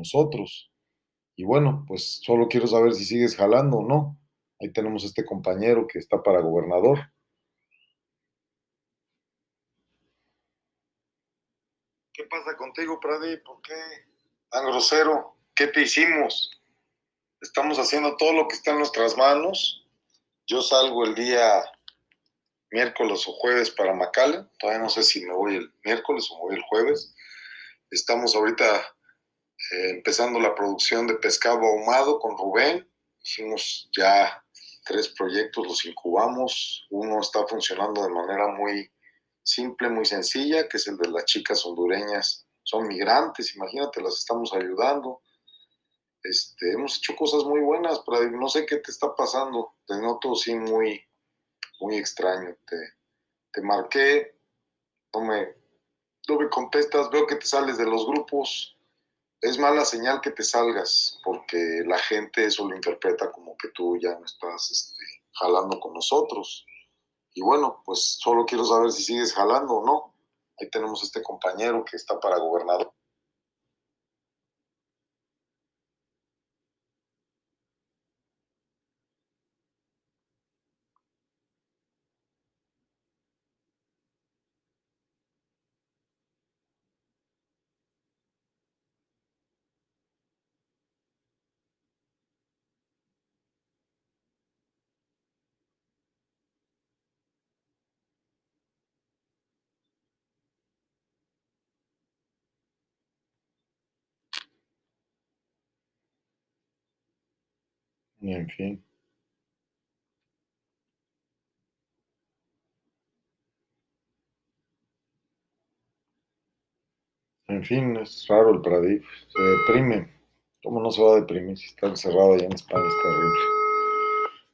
nosotros. Y bueno, pues solo quiero saber si sigues jalando o no. Ahí tenemos este compañero que está para gobernador. ¿Qué pasa contigo, Pradi? ¿Por qué tan grosero? ¿Qué te hicimos? Estamos haciendo todo lo que está en nuestras manos. Yo salgo el día miércoles o jueves para Macale. Todavía no sé si me voy el miércoles o me voy el jueves. Estamos ahorita eh, empezando la producción de pescado ahumado con Rubén. Hicimos ya tres proyectos, los incubamos. Uno está funcionando de manera muy simple, muy sencilla, que es el de las chicas hondureñas. Son migrantes, imagínate, las estamos ayudando. Este, hemos hecho cosas muy buenas, pero no sé qué te está pasando. Te noto sí muy, muy extraño. Te, te marqué, no me, no me contestas, veo que te sales de los grupos. Es mala señal que te salgas, porque la gente eso lo interpreta como que tú ya no estás este, jalando con nosotros. Y bueno, pues solo quiero saber si sigues jalando o no. Ahí tenemos este compañero que está para gobernador. En fin. En fin, es raro el Pradip. Se deprime. ¿Cómo no se va a deprimir si está encerrado allá en España? Es terrible.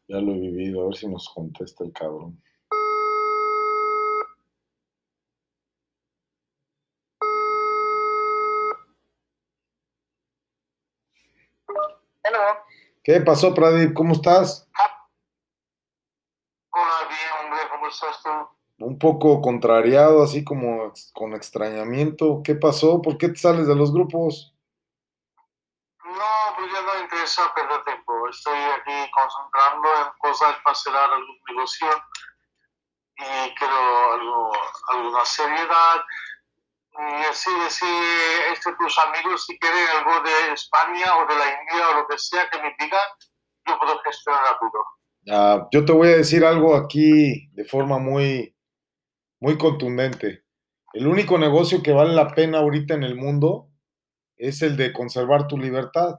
Ya lo he vivido. A ver si nos contesta el cabrón. ¿Qué pasó, Pradip? ¿Cómo estás? Hola, bien, hombre, ¿cómo estás tú? Un poco contrariado, así como con extrañamiento. ¿Qué pasó? ¿Por qué te sales de los grupos? No, pues ya no me interesa perder tiempo. Estoy aquí concentrando en cosas para cerrar algún negocio y quiero algo, alguna seriedad y así decir este, tus amigos si quieren algo de España o de la India o lo que sea que me digan, yo puedo gestionar rápido. Ah, yo te voy a decir algo aquí de forma muy, muy contundente. El único negocio que vale la pena ahorita en el mundo es el de conservar tu libertad.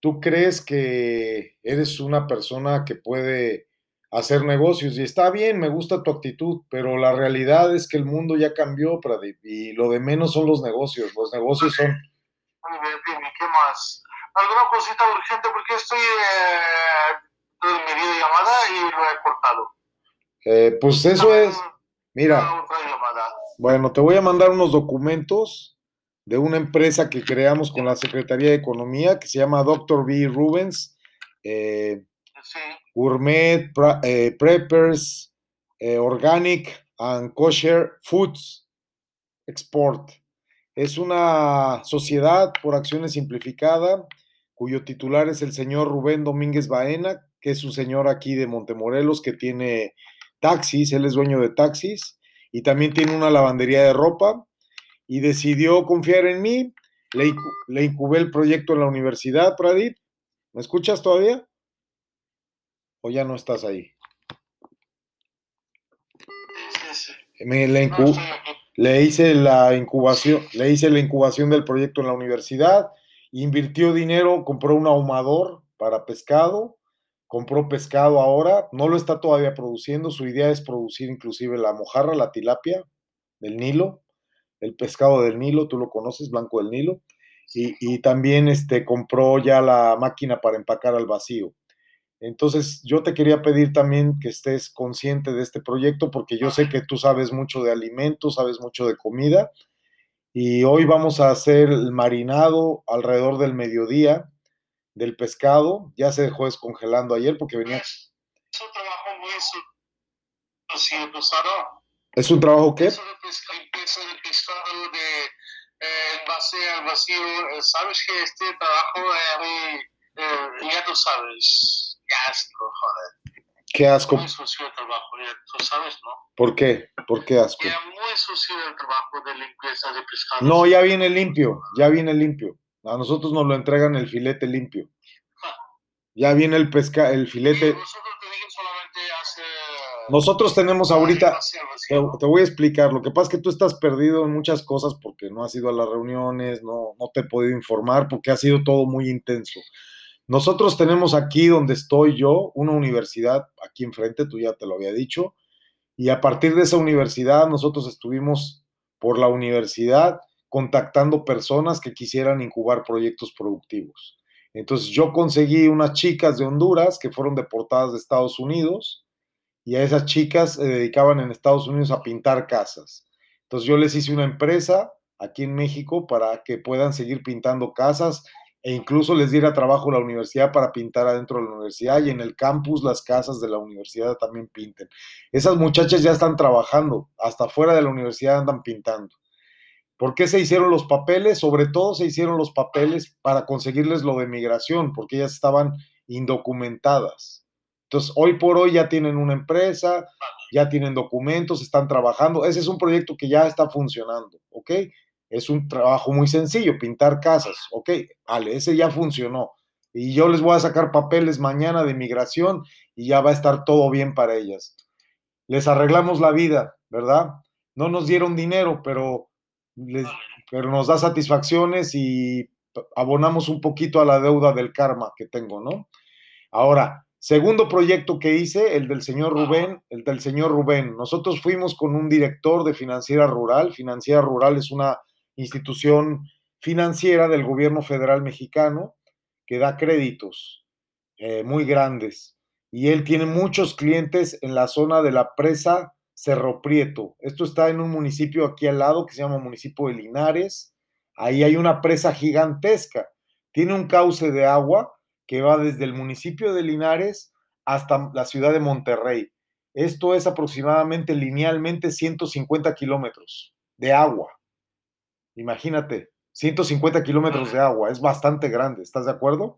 ¿Tú crees que eres una persona que puede hacer negocios. Y está bien, me gusta tu actitud, pero la realidad es que el mundo ya cambió, Pradip, y lo de menos son los negocios. Los negocios son... Muy bien, dime, ¿qué más? ¿Alguna cosita urgente? Porque estoy eh, en mi videollamada y lo he cortado. Eh, pues eso es... Mira. Bueno, te voy a mandar unos documentos de una empresa que creamos con la Secretaría de Economía que se llama Dr. B. Rubens. Eh, sí Gourmet eh, Preppers eh, Organic and Kosher Foods Export. Es una sociedad por acciones simplificada cuyo titular es el señor Rubén Domínguez Baena, que es un señor aquí de Montemorelos que tiene taxis, él es dueño de taxis y también tiene una lavandería de ropa y decidió confiar en mí. Le, le incubé el proyecto en la universidad, Pradip. ¿Me escuchas todavía? O ya no estás ahí? Me, le, le, hice la incubación, le hice la incubación del proyecto en la universidad, invirtió dinero, compró un ahumador para pescado, compró pescado ahora, no lo está todavía produciendo, su idea es producir inclusive la mojarra, la tilapia del Nilo, el pescado del Nilo, tú lo conoces, blanco del Nilo, y, y también este, compró ya la máquina para empacar al vacío. Entonces, yo te quería pedir también que estés consciente de este proyecto porque yo sé que tú sabes mucho de alimentos, sabes mucho de comida y hoy vamos a hacer el marinado alrededor del mediodía del pescado. Ya se dejó descongelando ayer porque venía... Es un trabajo muy ¿Es un trabajo qué? Eso de pescado de, eh, base al vacío, eh, sabes que este trabajo, eh, eh, ya tú sabes, ya asco, joder. Qué asco. Muy sucio el trabajo, ya tú sabes, ¿no? ¿Por qué? ¿Por qué asco? Ya muy sucio el trabajo de limpieza de pescado. No, ya viene limpio, ya viene limpio. A nosotros nos lo entregan el filete limpio. Ya viene el pesca, el filete. Nosotros tenemos solamente hace... Nosotros tenemos ahorita, te, te voy a explicar. Lo que pasa es que tú estás perdido en muchas cosas porque no has ido a las reuniones, no, no te he podido informar porque ha sido todo muy intenso. Nosotros tenemos aquí donde estoy yo, una universidad aquí enfrente, tú ya te lo había dicho, y a partir de esa universidad nosotros estuvimos por la universidad contactando personas que quisieran incubar proyectos productivos. Entonces yo conseguí unas chicas de Honduras que fueron deportadas de Estados Unidos y a esas chicas se dedicaban en Estados Unidos a pintar casas. Entonces yo les hice una empresa aquí en México para que puedan seguir pintando casas e incluso les diera trabajo la universidad para pintar adentro de la universidad y en el campus las casas de la universidad también pinten. Esas muchachas ya están trabajando, hasta fuera de la universidad andan pintando. ¿Por qué se hicieron los papeles? Sobre todo se hicieron los papeles para conseguirles lo de migración, porque ellas estaban indocumentadas. Entonces, hoy por hoy ya tienen una empresa, ya tienen documentos, están trabajando. Ese es un proyecto que ya está funcionando, ¿ok? Es un trabajo muy sencillo, pintar casas, ¿ok? Vale, ese ya funcionó. Y yo les voy a sacar papeles mañana de migración y ya va a estar todo bien para ellas. Les arreglamos la vida, ¿verdad? No nos dieron dinero, pero, les, pero nos da satisfacciones y abonamos un poquito a la deuda del karma que tengo, ¿no? Ahora, segundo proyecto que hice, el del señor Rubén, el del señor Rubén. Nosotros fuimos con un director de Financiera Rural. Financiera Rural es una institución financiera del gobierno federal mexicano que da créditos eh, muy grandes. Y él tiene muchos clientes en la zona de la presa Cerro Prieto. Esto está en un municipio aquí al lado que se llama municipio de Linares. Ahí hay una presa gigantesca. Tiene un cauce de agua que va desde el municipio de Linares hasta la ciudad de Monterrey. Esto es aproximadamente linealmente 150 kilómetros de agua. Imagínate, 150 kilómetros de agua, es bastante grande, ¿estás de acuerdo?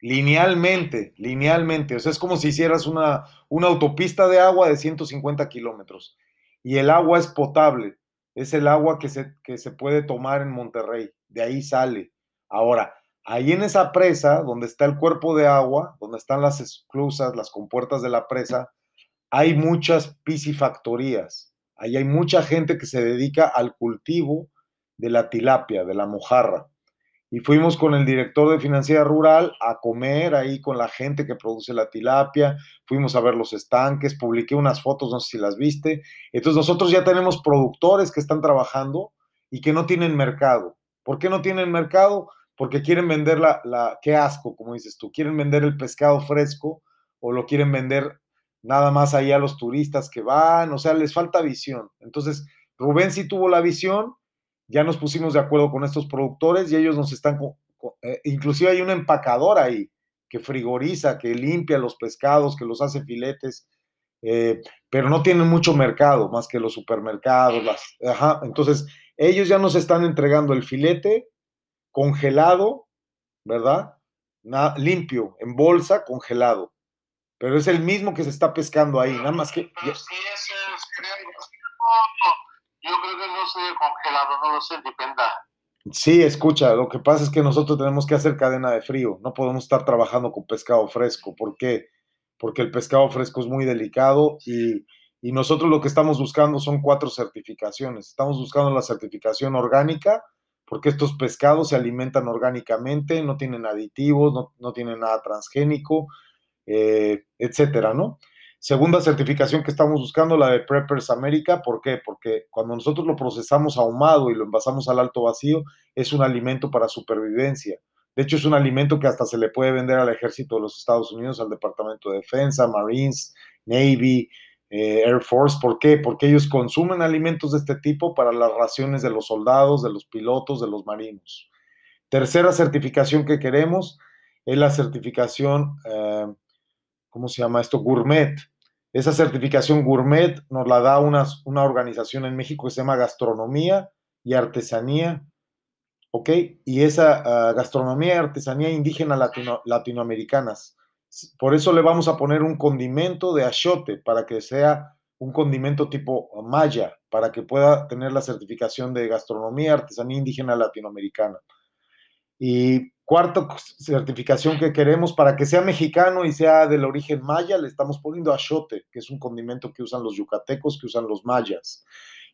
Linealmente, linealmente, o sea, es como si hicieras una, una autopista de agua de 150 kilómetros y el agua es potable, es el agua que se, que se puede tomar en Monterrey, de ahí sale. Ahora, ahí en esa presa, donde está el cuerpo de agua, donde están las esclusas, las compuertas de la presa, hay muchas piscifactorías. Ahí hay mucha gente que se dedica al cultivo de la tilapia, de la mojarra. Y fuimos con el director de Financiera Rural a comer ahí con la gente que produce la tilapia, fuimos a ver los estanques, publiqué unas fotos, no sé si las viste. Entonces nosotros ya tenemos productores que están trabajando y que no tienen mercado. ¿Por qué no tienen mercado? Porque quieren vender la, la qué asco, como dices tú, quieren vender el pescado fresco o lo quieren vender nada más ahí a los turistas que van, o sea, les falta visión. Entonces, Rubén sí tuvo la visión, ya nos pusimos de acuerdo con estos productores y ellos nos están, eh, inclusive hay un empacador ahí que frigoriza, que limpia los pescados, que los hace filetes, eh, pero no tienen mucho mercado, más que los supermercados, ajá, entonces ellos ya nos están entregando el filete congelado, ¿verdad? Limpio, en bolsa, congelado pero es el mismo que se está pescando ahí, nada más que... Pero si es, yo creo que no se congelado, no lo sé, depende. Sí, escucha, lo que pasa es que nosotros tenemos que hacer cadena de frío, no podemos estar trabajando con pescado fresco, ¿por qué? Porque el pescado fresco es muy delicado y, y nosotros lo que estamos buscando son cuatro certificaciones. Estamos buscando la certificación orgánica, porque estos pescados se alimentan orgánicamente, no tienen aditivos, no, no tienen nada transgénico, eh, etcétera, ¿no? Segunda certificación que estamos buscando, la de Preppers América, ¿por qué? Porque cuando nosotros lo procesamos ahumado y lo envasamos al alto vacío, es un alimento para supervivencia. De hecho, es un alimento que hasta se le puede vender al ejército de los Estados Unidos, al Departamento de Defensa, Marines, Navy, eh, Air Force. ¿Por qué? Porque ellos consumen alimentos de este tipo para las raciones de los soldados, de los pilotos, de los marinos. Tercera certificación que queremos es la certificación... Eh, ¿cómo se llama esto? Gourmet. Esa certificación gourmet nos la da una, una organización en México que se llama Gastronomía y artesanía, ¿ok? Y esa ah, gastronomía y artesanía indígena latino, latinoamericanas. Por eso le vamos a poner un condimento de achote para que sea un condimento tipo maya, para que pueda tener la certificación de gastronomía, artesanía indígena latinoamericana. Y cuarta certificación que queremos para que sea mexicano y sea del origen maya, le estamos poniendo achote, que es un condimento que usan los yucatecos, que usan los mayas.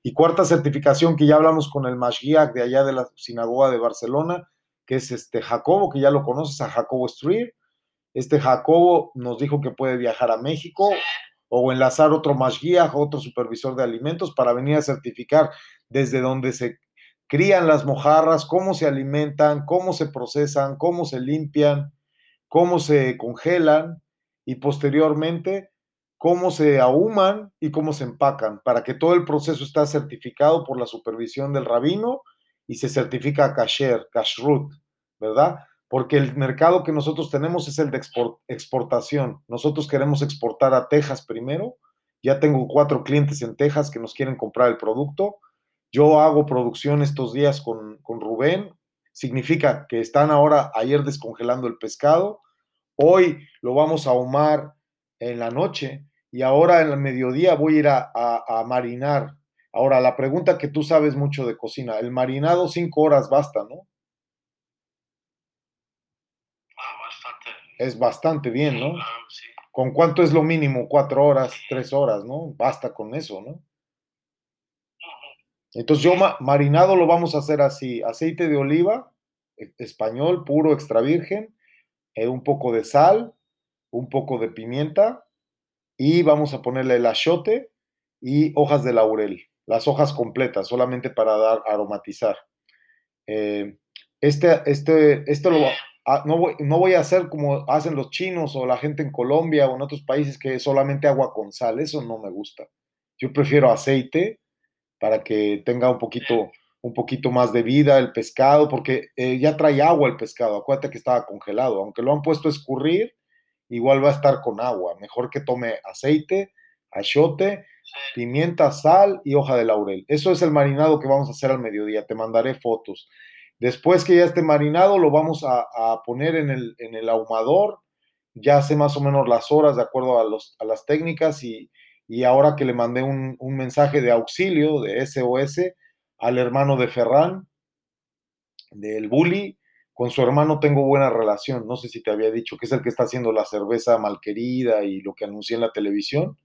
Y cuarta certificación que ya hablamos con el Mashgiach de allá de la sinagoga de Barcelona, que es este Jacobo, que ya lo conoces, a Jacobo Street. Este Jacobo nos dijo que puede viajar a México o enlazar otro Mashgiach, otro supervisor de alimentos para venir a certificar desde donde se crían las mojarras, cómo se alimentan, cómo se procesan, cómo se limpian, cómo se congelan y posteriormente cómo se ahuman y cómo se empacan, para que todo el proceso está certificado por la supervisión del rabino y se certifica kasher, kashrut, ¿verdad? Porque el mercado que nosotros tenemos es el de exportación. Nosotros queremos exportar a Texas primero. Ya tengo cuatro clientes en Texas que nos quieren comprar el producto yo hago producción estos días con, Rubén, significa que están ahora ayer descongelando el pescado, hoy lo vamos a ahumar en la noche y ahora en el mediodía voy a ir a, marinar. Ahora, la pregunta que tú sabes mucho de cocina, el marinado cinco horas basta, ¿no? Ah, bastante. Es bastante bien, ¿no? ¿Con cuánto es lo mínimo? Cuatro horas, tres horas, ¿no? Basta con eso, ¿no? Entonces yo marinado lo vamos a hacer así, aceite de oliva, e, español, puro, extra virgen, eh, un poco de sal, un poco de pimienta y vamos a ponerle el achote y hojas de laurel, las hojas completas, solamente para dar aromatizar. Eh, este, este, esto lo, no, voy, no voy a hacer como hacen los chinos o la gente en Colombia o en otros países que es solamente agua con sal, eso no me gusta. Yo prefiero aceite, para que tenga un poquito, un poquito más de vida el pescado, porque eh, ya trae agua el pescado, acuérdate que estaba congelado, aunque lo han puesto a escurrir, igual va a estar con agua, mejor que tome aceite, achote, pimienta, sal y hoja de laurel. Eso es el marinado que vamos a hacer al mediodía, te mandaré fotos. Después que ya esté marinado, lo vamos a, poner en el, en el ahumador, ya sé más o menos las horas de acuerdo a, los, a las técnicas y, y ahora que le mandé un, mensaje de auxilio, de SOS, al hermano de Ferran, del Bully, con su hermano tengo buena relación, no sé si te había dicho, que es el que está haciendo la cerveza malquerida y lo que anuncié en la televisión.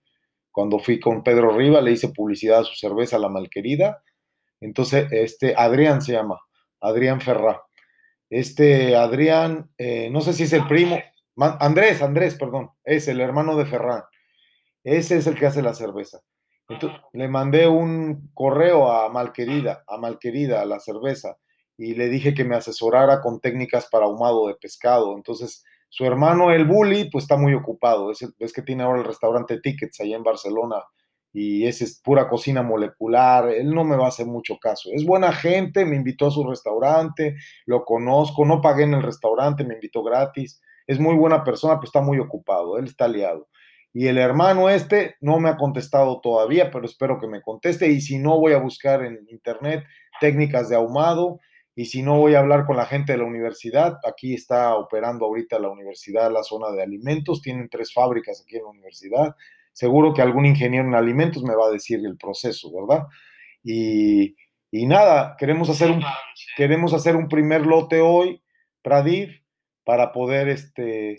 Cuando fui con Pedro Riva, le hice publicidad a su cerveza, la malquerida. Entonces, este, Adrián se llama, Adrián Ferrá. Este Adrián, eh, no sé si es el primo, Andrés, Andrés, perdón, es el hermano de Ferran. Ese es el que hace la cerveza. Entonces, le mandé un correo a Malquerida, a Malquerida, a la cerveza, y le dije que me asesorara con técnicas para ahumado de pescado. Entonces, su hermano, el Bully, pues está muy ocupado. Es, es que tiene ahora el restaurante Tickets allá en Barcelona y ese es pura cocina molecular. Él no me va a hacer mucho caso. Es buena gente, me invitó a su restaurante, lo conozco, no pagué en el restaurante, me invitó gratis. Es muy buena persona, pero está muy ocupado. Él está liado. Y el hermano este no me ha contestado todavía, pero espero que me conteste. Y si no, voy a buscar en internet técnicas de ahumado. Y si no, voy a hablar con la gente de la universidad. Aquí está operando ahorita la universidad, la zona de alimentos. Tienen tres fábricas aquí en la universidad. Seguro que algún ingeniero en alimentos me va a decir el proceso, ¿verdad? Y, y nada, queremos hacer, un, queremos hacer un primer lote hoy, Pradif, para poder este...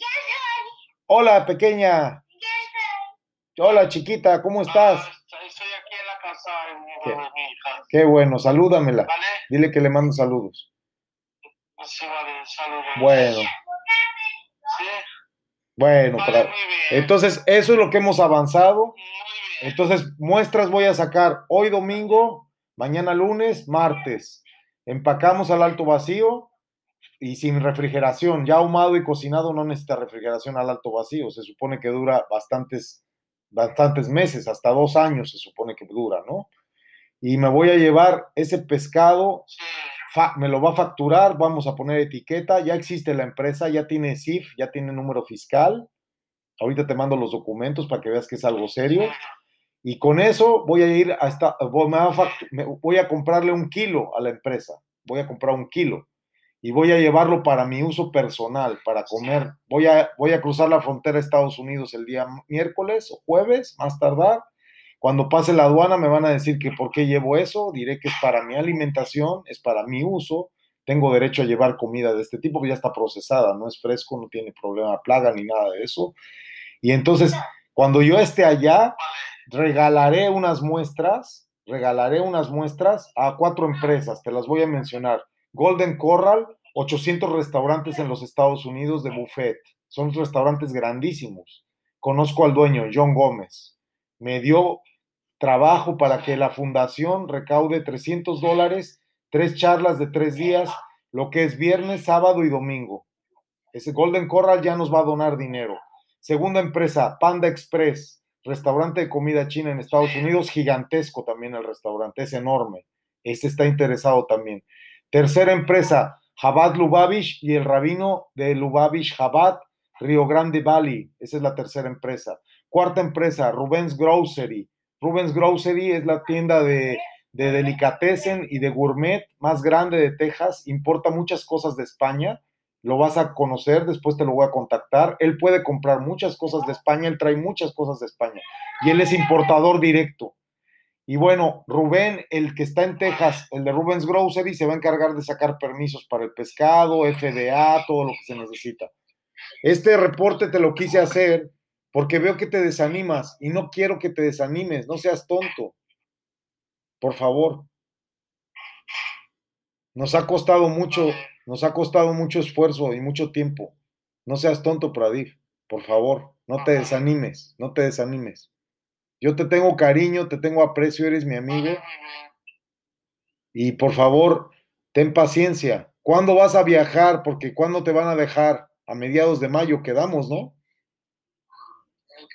Hola, pequeña. Hola chiquita, ¿cómo estás? estoy aquí en la casa de mi hija. Qué bueno, salúdamela. Dile que le mando saludos. Sí, vale, saludos. Bueno. Sí. Bueno, entonces eso es lo que hemos avanzado. Entonces, muestras voy a sacar hoy domingo, mañana lunes, martes. Empacamos al alto vacío y sin refrigeración. Ya ahumado y cocinado no necesita refrigeración al alto vacío. Se supone que dura bastantes bastantes meses, hasta dos años se supone que dura, ¿no? Y me voy a llevar ese pescado, me lo va a facturar, vamos a poner etiqueta, ya existe la empresa, ya tiene CIF, ya tiene número fiscal. Ahorita te mando los documentos para que veas que es algo serio. Y con eso voy a ir hasta, voy a comprarle un kilo a la empresa. Voy a comprar un kilo y voy a llevarlo para mi uso personal, para comer. Voy a, voy a cruzar la frontera de Estados Unidos el día miércoles o jueves, más tardar. Cuando pase la aduana me van a decir que por qué llevo eso. Diré que es para mi alimentación, es para mi uso. Tengo derecho a llevar comida de este tipo, que ya está procesada, no es fresco, no tiene problema de plaga ni nada de eso. Y entonces, cuando yo esté allá, regalaré unas muestras, regalaré unas muestras a cuatro empresas, te las voy a mencionar. Golden Corral, 800 restaurantes en los Estados Unidos de buffet. Son restaurantes grandísimos. Conozco al dueño, John Gómez. Me dio trabajo para que la fundación recaude 300 dólares, tres charlas de tres días, lo que es viernes, sábado y domingo. Ese Golden Corral ya nos va a donar dinero. Segunda empresa, Panda Express, restaurante de comida china en Estados Unidos, gigantesco también el restaurante, es enorme. Este está interesado también. Tercera empresa, Jabad Lubavitch y el rabino de Lubavitch Jabad, Río Grande Valley. Esa es la tercera empresa. Cuarta empresa, Rubens Grocery. Rubens Grocery es la tienda de, de delicatessen y de gourmet más grande de Texas. Importa muchas cosas de España. Lo vas a conocer, después te lo voy a contactar. Él puede comprar muchas cosas de España, él trae muchas cosas de España. Y él es importador directo. Y bueno, Rubén, el que está en Texas, el de Rubens Grocery, se va a encargar de sacar permisos para el pescado, FDA, todo lo que se necesita. Este reporte te lo quise hacer porque veo que te desanimas y no quiero que te desanimes, no seas tonto. Por favor. Nos ha costado mucho, nos ha costado mucho esfuerzo y mucho tiempo. No seas tonto, Pradif. Por favor, no te desanimes, no te desanimes. Yo te tengo cariño, te tengo aprecio, eres mi amigo. Y por favor, ten paciencia. ¿Cuándo vas a viajar? Porque ¿cuándo te van a dejar? A mediados de mayo quedamos, ¿no?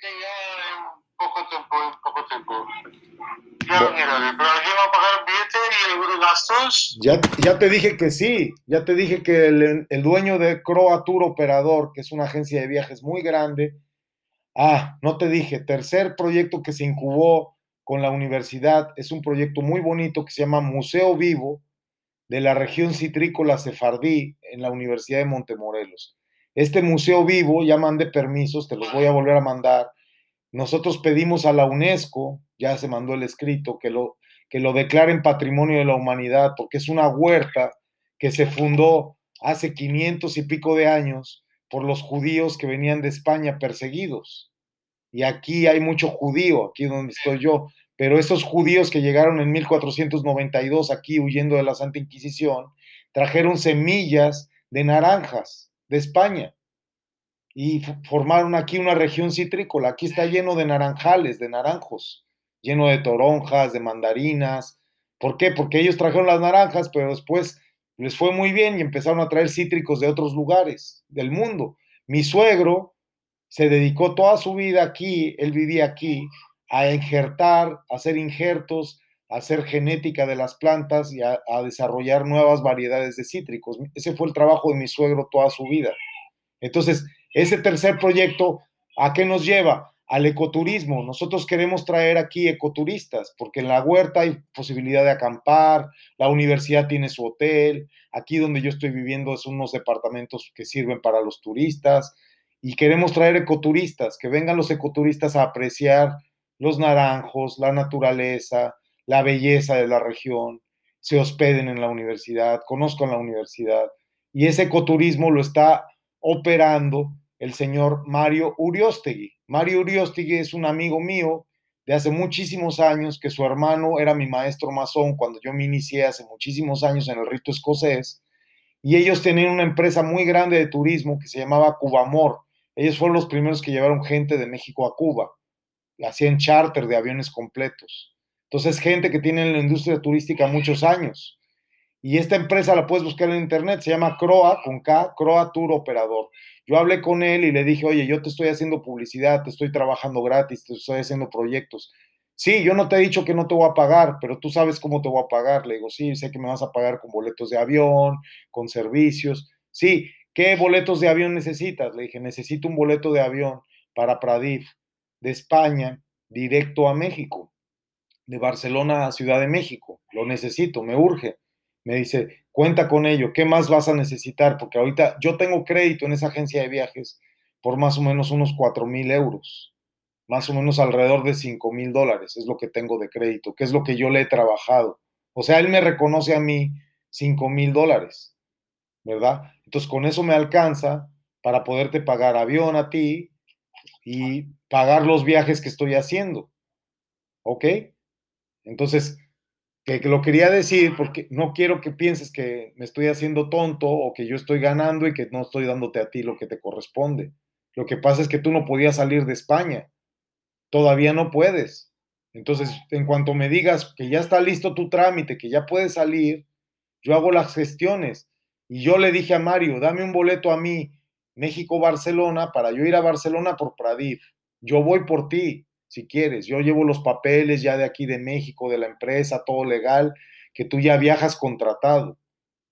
ya en poco tiempo, en poco tiempo. Ya mira, pero aquí va a pagar el billete y los gastos. Ya, ya te dije que sí, ya te dije que el, el dueño de Croa Tour Operador, que es una agencia de viajes muy grande, Ah, no te dije, tercer proyecto que se incubó con la universidad es un proyecto muy bonito que se llama Museo Vivo de la región citrícola sefardí en la Universidad de Montemorelos. Este museo vivo, ya mandé permisos, te los voy a volver a mandar. Nosotros pedimos a la UNESCO, ya se mandó el escrito, que lo, que lo declaren patrimonio de la humanidad, porque es una huerta que se fundó hace 500 y pico de años por los judíos que venían de España perseguidos. Y aquí hay mucho judío, aquí donde estoy yo, pero esos judíos que llegaron en 1492 aquí huyendo de la Santa Inquisición, trajeron semillas de naranjas de España y formaron aquí una región citrícola. Aquí está lleno de naranjales, de naranjos, lleno de toronjas, de mandarinas. ¿Por qué? Porque ellos trajeron las naranjas, pero después les fue muy bien y empezaron a traer cítricos de otros lugares del mundo. Mi suegro se dedicó toda su vida aquí, él vivía aquí, a injertar, a hacer injertos, a hacer genética de las plantas y a, a, desarrollar nuevas variedades de cítricos. Ese fue el trabajo de mi suegro toda su vida. Entonces, ese tercer proyecto, ¿a qué nos lleva? Al ecoturismo. Nosotros queremos traer aquí ecoturistas, porque en la huerta hay posibilidad de acampar, la universidad tiene su hotel, aquí donde yo estoy viviendo son unos departamentos que sirven para los turistas, y queremos traer ecoturistas, que vengan los ecoturistas a apreciar los naranjos, la naturaleza, la belleza de la región, se hospeden en la universidad, conozcan la universidad. Y ese ecoturismo lo está operando el señor Mario Uriostegui. Mario Uriostegui es un amigo mío de hace muchísimos años, que su hermano era mi maestro masón cuando yo me inicié hace muchísimos años en el rito escocés, y ellos tenían una empresa muy grande de turismo que se llamaba Cubamor, ellos fueron los primeros que llevaron gente de México a Cuba. Hacían charter de aviones completos. Entonces, gente que tiene en la industria turística muchos años. Y esta empresa la puedes buscar en internet, se llama Croa, con K, Croa Tour Operador. Yo hablé con él y le dije, oye, yo te estoy haciendo publicidad, te estoy trabajando gratis, te estoy haciendo proyectos. Sí, yo no te he dicho que no te voy a pagar, pero tú sabes cómo te voy a pagar. Le digo, sí, sé que me vas a pagar con boletos de avión, con servicios. Sí, ¿Qué boletos de avión necesitas? Le dije, necesito un boleto de avión para Pradif de España directo a México, de Barcelona a Ciudad de México. Lo necesito, me urge. Me dice, cuenta con ello, ¿qué más vas a necesitar? Porque ahorita yo tengo crédito en esa agencia de viajes por más o menos unos 4 mil euros, más o menos alrededor de 5 mil dólares, es lo que tengo de crédito, que es lo que yo le he trabajado. O sea, él me reconoce a mí 5 mil dólares, ¿verdad? Entonces con eso me alcanza para poderte pagar avión a ti y pagar los viajes que estoy haciendo. ¿Ok? Entonces, que, lo quería decir porque no quiero que pienses que me estoy haciendo tonto o que yo estoy ganando y que no estoy dándote a ti lo que te corresponde. Lo que pasa es que tú no podías salir de España. Todavía no puedes. Entonces, en cuanto me digas que ya está listo tu trámite, que ya puedes salir, yo hago las gestiones. Y yo le dije a Mario, dame un boleto a mí, México-Barcelona, para yo ir a Barcelona por Pradif. Yo voy por ti si quieres. Yo llevo los papeles ya de aquí de México, de la empresa, todo legal, que tú ya viajas contratado,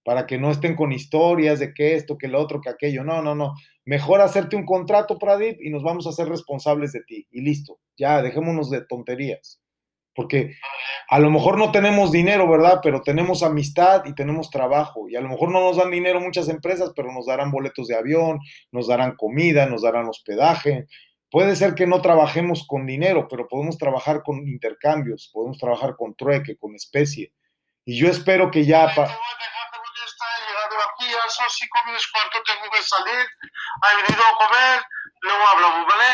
para que no estén con historias de que esto, que lo otro, que aquello. No, no, no. Mejor hacerte un contrato, Pradip, y nos vamos a hacer responsables de ti. Y listo. Ya, dejémonos de tonterías. Porque a lo mejor no tenemos dinero, ¿verdad? Pero tenemos amistad y tenemos trabajo. Y a lo mejor no nos dan dinero muchas empresas, pero nos darán boletos de avión, nos darán comida, nos darán hospedaje, Puede ser que no trabajemos con dinero, pero podemos trabajar con intercambios, podemos trabajar con trueque, con especie. Y yo espero que ya... Pa aquí a esos cinco minutos cuánto tengo que salir, ha venido a comer, luego hablamos, ¿vale?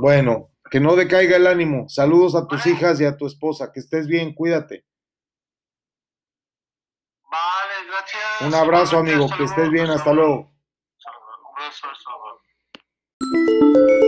Bueno, que no decaiga el ánimo. Saludos a tus hijas y a tu esposa. Que estés bien, cuídate. Vale, gracias. Un abrazo, amigo. Que estés bien. Hasta luego. Un abrazo, hasta luego.